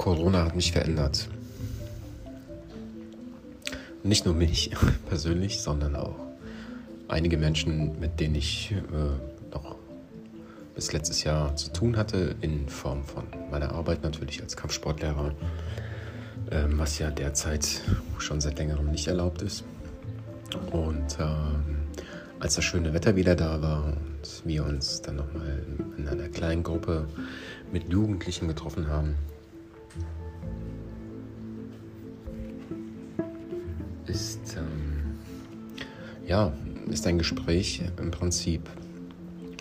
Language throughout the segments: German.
Corona hat mich verändert. Nicht nur mich persönlich, sondern auch einige Menschen, mit denen ich äh, noch bis letztes Jahr zu tun hatte, in Form von meiner Arbeit natürlich als Kampfsportlehrer, äh, was ja derzeit schon seit längerem nicht erlaubt ist. Und äh, als das schöne Wetter wieder da war und wir uns dann nochmal in einer kleinen Gruppe mit Jugendlichen getroffen haben, ja, ist ein Gespräch im Prinzip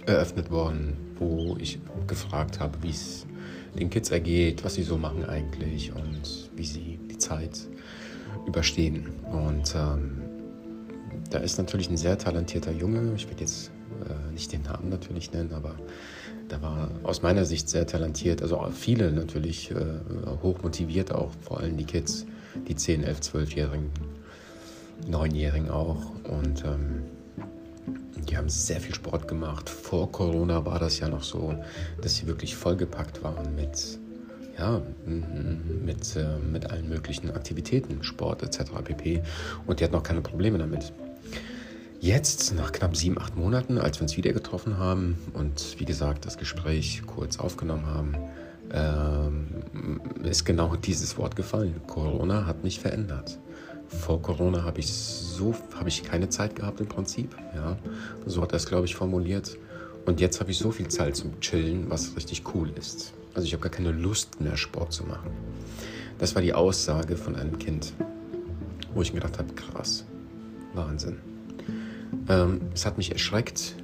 eröffnet worden, wo ich gefragt habe, wie es den Kids ergeht, was sie so machen eigentlich und wie sie die Zeit überstehen. Und ähm, da ist natürlich ein sehr talentierter Junge, ich werde jetzt äh, nicht den Namen natürlich nennen, aber da war aus meiner Sicht sehr talentiert, also viele natürlich äh, hoch motiviert auch, vor allem die Kids, die 10, 11, 12-Jährigen, 9-Jährigen auch und ähm, die haben sehr viel Sport gemacht. Vor Corona war das ja noch so, dass sie wirklich vollgepackt waren mit, ja, mit, äh, mit allen möglichen Aktivitäten, Sport etc. pp. Und die hatten auch keine Probleme damit. Jetzt, nach knapp sieben, acht Monaten, als wir uns wieder getroffen haben und wie gesagt das Gespräch kurz aufgenommen haben, ähm, ist genau dieses Wort gefallen. Corona hat mich verändert. Vor Corona habe ich so habe ich keine Zeit gehabt im Prinzip. Ja, so hat er es glaube ich formuliert. Und jetzt habe ich so viel Zeit zum Chillen, was richtig cool ist. Also ich habe gar keine Lust mehr Sport zu machen. Das war die Aussage von einem Kind, wo ich mir gedacht habe, krass, Wahnsinn. Ähm, es hat mich erschreckt,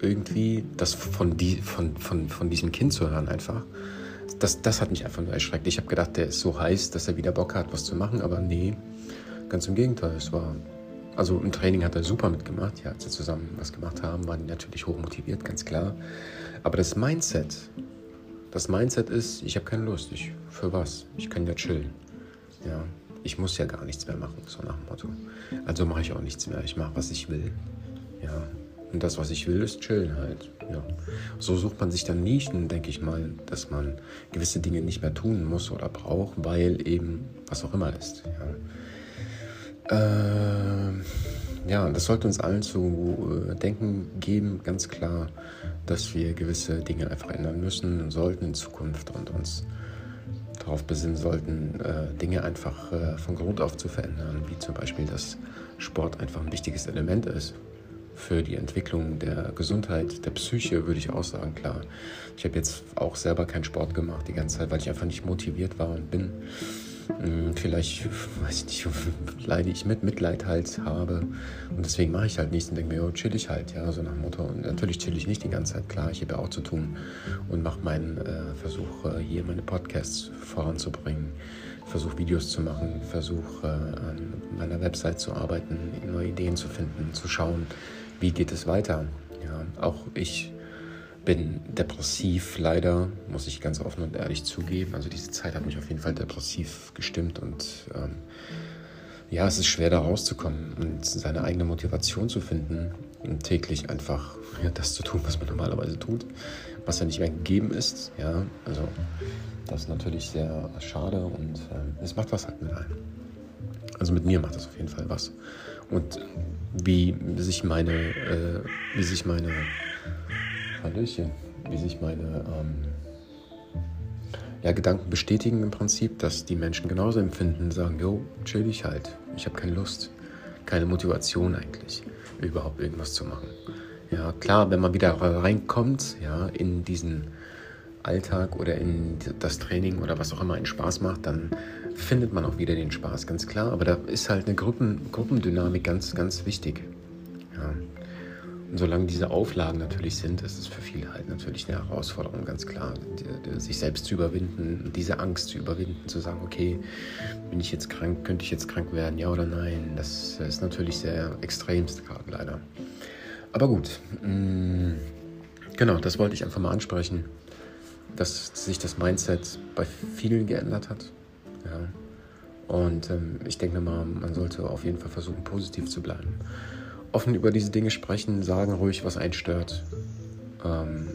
irgendwie das von, die, von, von, von diesem Kind zu hören einfach. Das, das hat mich einfach nur erschreckt. Ich habe gedacht, der ist so heiß, dass er wieder Bock hat, was zu machen, aber nee, ganz im Gegenteil. Es war, also im Training hat er super mitgemacht. Ja, als wir zusammen was gemacht haben, waren die natürlich hoch motiviert, ganz klar. Aber das Mindset, das Mindset ist, ich habe keine Lust. Ich, für was? Ich kann ja chillen. Ja, ich muss ja gar nichts mehr machen, so nach dem Motto. Also mache ich auch nichts mehr. Ich mache, was ich will. Ja. Und das, was ich will, ist chillen halt. Ja. So sucht man sich dann Nischen, denke ich mal, dass man gewisse Dinge nicht mehr tun muss oder braucht, weil eben was auch immer ist. Ja, äh, ja das sollte uns allen zu äh, denken geben, ganz klar, dass wir gewisse Dinge einfach ändern müssen und sollten in Zukunft und uns darauf besinnen sollten, äh, Dinge einfach äh, von Grund auf zu verändern, wie zum Beispiel, dass Sport einfach ein wichtiges Element ist für die Entwicklung der Gesundheit, der Psyche, würde ich auch sagen, klar. Ich habe jetzt auch selber keinen Sport gemacht die ganze Zeit, weil ich einfach nicht motiviert war und bin. Hm, vielleicht, weiß ich nicht, leide ich mit, Mitleid halt habe. Und deswegen mache ich halt nichts und denke mir, oh, chill ich halt, ja, so nach Motto. Und natürlich chill ich nicht die ganze Zeit, klar, ich habe ja auch zu tun und mache meinen äh, Versuch, hier meine Podcasts voranzubringen. Versuche Videos zu machen, versuche äh, an meiner Website zu arbeiten, neue Ideen zu finden, zu schauen, wie geht es weiter. Ja, auch ich bin depressiv, leider, muss ich ganz offen und ehrlich zugeben. Also diese Zeit hat mich auf jeden Fall depressiv gestimmt und ähm, ja, es ist schwer da rauszukommen und seine eigene Motivation zu finden und täglich einfach ja, das zu tun, was man normalerweise tut, was ja nicht mehr gegeben ist. Ja, also das ist natürlich sehr schade und ähm, es macht was halt mit einem. Also mit mir macht das auf jeden Fall was. Und wie sich meine, äh, wie sich meine Hallöchen, wie sich meine ähm, ja, Gedanken bestätigen im Prinzip, dass die Menschen genauso empfinden, sagen, jo, chill dich halt, ich habe keine Lust, keine Motivation eigentlich, überhaupt irgendwas zu machen. Ja, klar, wenn man wieder reinkommt, ja, in diesen Alltag oder in das Training oder was auch immer einen Spaß macht, dann findet man auch wieder den Spaß, ganz klar. Aber da ist halt eine Gruppen, Gruppendynamik ganz, ganz wichtig. Ja. Und solange diese Auflagen natürlich sind, ist es für viele halt natürlich eine Herausforderung, ganz klar, die, die, sich selbst zu überwinden, diese Angst zu überwinden, zu sagen, okay, bin ich jetzt krank, könnte ich jetzt krank werden, ja oder nein? Das ist natürlich sehr extremst gerade leider. Aber gut, mh, mm, genau, das wollte ich einfach mal ansprechen, dass sich das Mindset bei vielen geändert hat. Ja. Und ähm, ich denke mal, man sollte auf jeden Fall versuchen, positiv zu bleiben offen über diese Dinge sprechen, sagen ruhig, was einen stört. Ähm,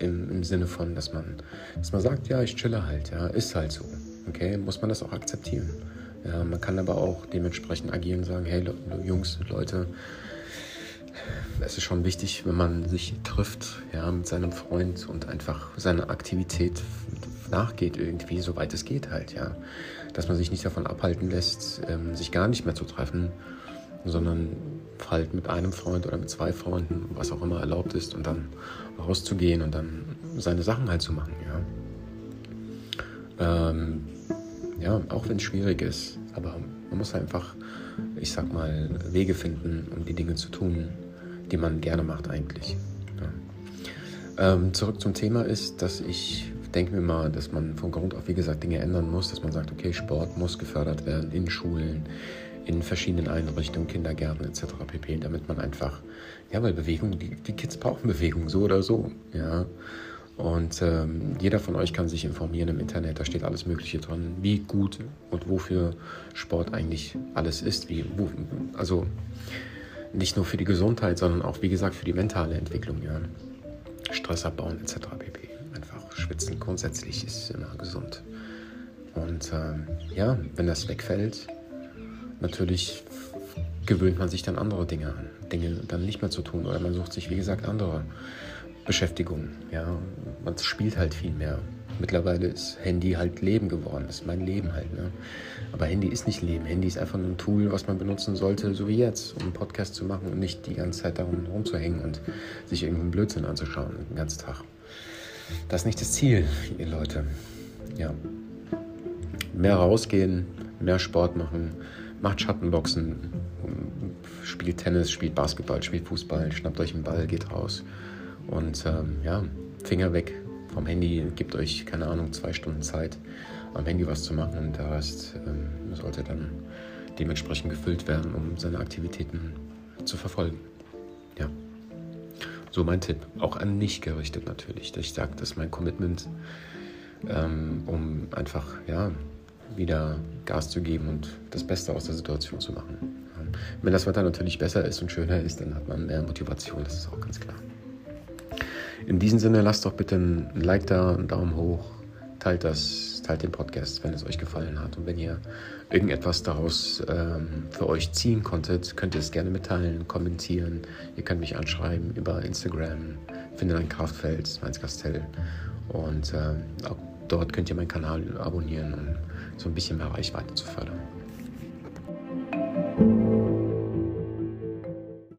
im, im, Sinne von, dass man, dass man sagt, ja, ich chille halt, ja, ist halt so. Okay, muss man das auch akzeptieren. Ja, man kann aber auch dementsprechend agieren und sagen, hey Jungs, Leute, es ist schon wichtig, wenn man sich trifft ja, mit seinem Freund und einfach seiner Aktivität nachgeht, irgendwie, soweit es geht halt, ja. Dass man sich nicht davon abhalten lässt, ähm, sich gar nicht mehr zu treffen, sondern halt mit einem Freund oder mit zwei Freunden, was auch immer erlaubt ist, und dann rauszugehen und dann seine Sachen halt zu machen, ja. Ähm, ja, auch wenn es schwierig ist, aber man muss einfach, ich sag mal, Wege finden, um die Dinge zu tun, die man gerne macht eigentlich. Ja. Ähm, zurück zum Thema ist, dass ich denke mir mal, dass man von Grund auf, wie gesagt, Dinge ändern muss, dass man sagt, okay, Sport muss gefördert werden in Schulen, in verschiedenen Einrichtungen, Kindergärten etc. pp., damit man einfach, ja, weil Bewegung, die, die Kids brauchen Bewegung, so oder so, ja. Und ähm, jeder von euch kann sich informieren im Internet, da steht alles Mögliche drin, wie gut und wofür Sport eigentlich alles ist. Wie, wo, also nicht nur für die Gesundheit, sondern auch, wie gesagt, für die mentale Entwicklung. Ja. Stress abbauen etc. pp. Schwitzen grundsätzlich ist immer gesund. Und ähm, ja, wenn das wegfällt, natürlich gewöhnt man sich dann andere Dinge an, Dinge dann nicht mehr zu tun oder man sucht sich, wie gesagt, andere Beschäftigung. Ja, man spielt halt viel mehr. Mittlerweile ist Handy halt Leben geworden. Das ist mein Leben halt. Ne? Aber Handy ist nicht Leben. Handy ist einfach nur ein Tool, was man benutzen sollte, so wie jetzt, um einen Podcast zu machen und nicht die ganze Zeit darum rumzuhängen und sich irgendeinen Blödsinn anzuschauen den ganzen Tag. Das ist nicht das Ziel, ihr Leute. Ja. Mehr rausgehen, mehr Sport machen, macht Schattenboxen, spielt Tennis, spielt Basketball, spielt Fußball, schnappt euch einen Ball, geht raus. Und ähm, ja, Finger weg vom Handy, gebt euch, keine Ahnung, zwei Stunden Zeit, am Handy was zu machen und der Rest ähm, sollte dann dementsprechend gefüllt werden, um seine Aktivitäten zu verfolgen. So mein Tipp. Auch an mich gerichtet natürlich. Ich sage, das ist mein Commitment, ähm, um einfach, ja, wieder Gas zu geben und das Beste aus der Situation zu machen. Wenn das Wetter natürlich besser ist und schöner ist, dann hat man mehr Motivation, das ist auch ganz klar. In diesem Sinne, lasst doch bitte ein Like da, einen Daumen hoch, teilt das, teilt den Podcast, wenn es euch gefallen hat. Und wenn ihr irgendetwas daraus ähm, für euch ziehen konntet, könnt ihr es gerne mitteilen, kommentieren. Ihr könnt mich anschreiben über Instagram, findet ein Kraftfeld, Mainz Castell. Und ähm, auch dort könnt ihr meinen Kanal abonnieren, um so ein bisschen mehr Reichweite zu fördern.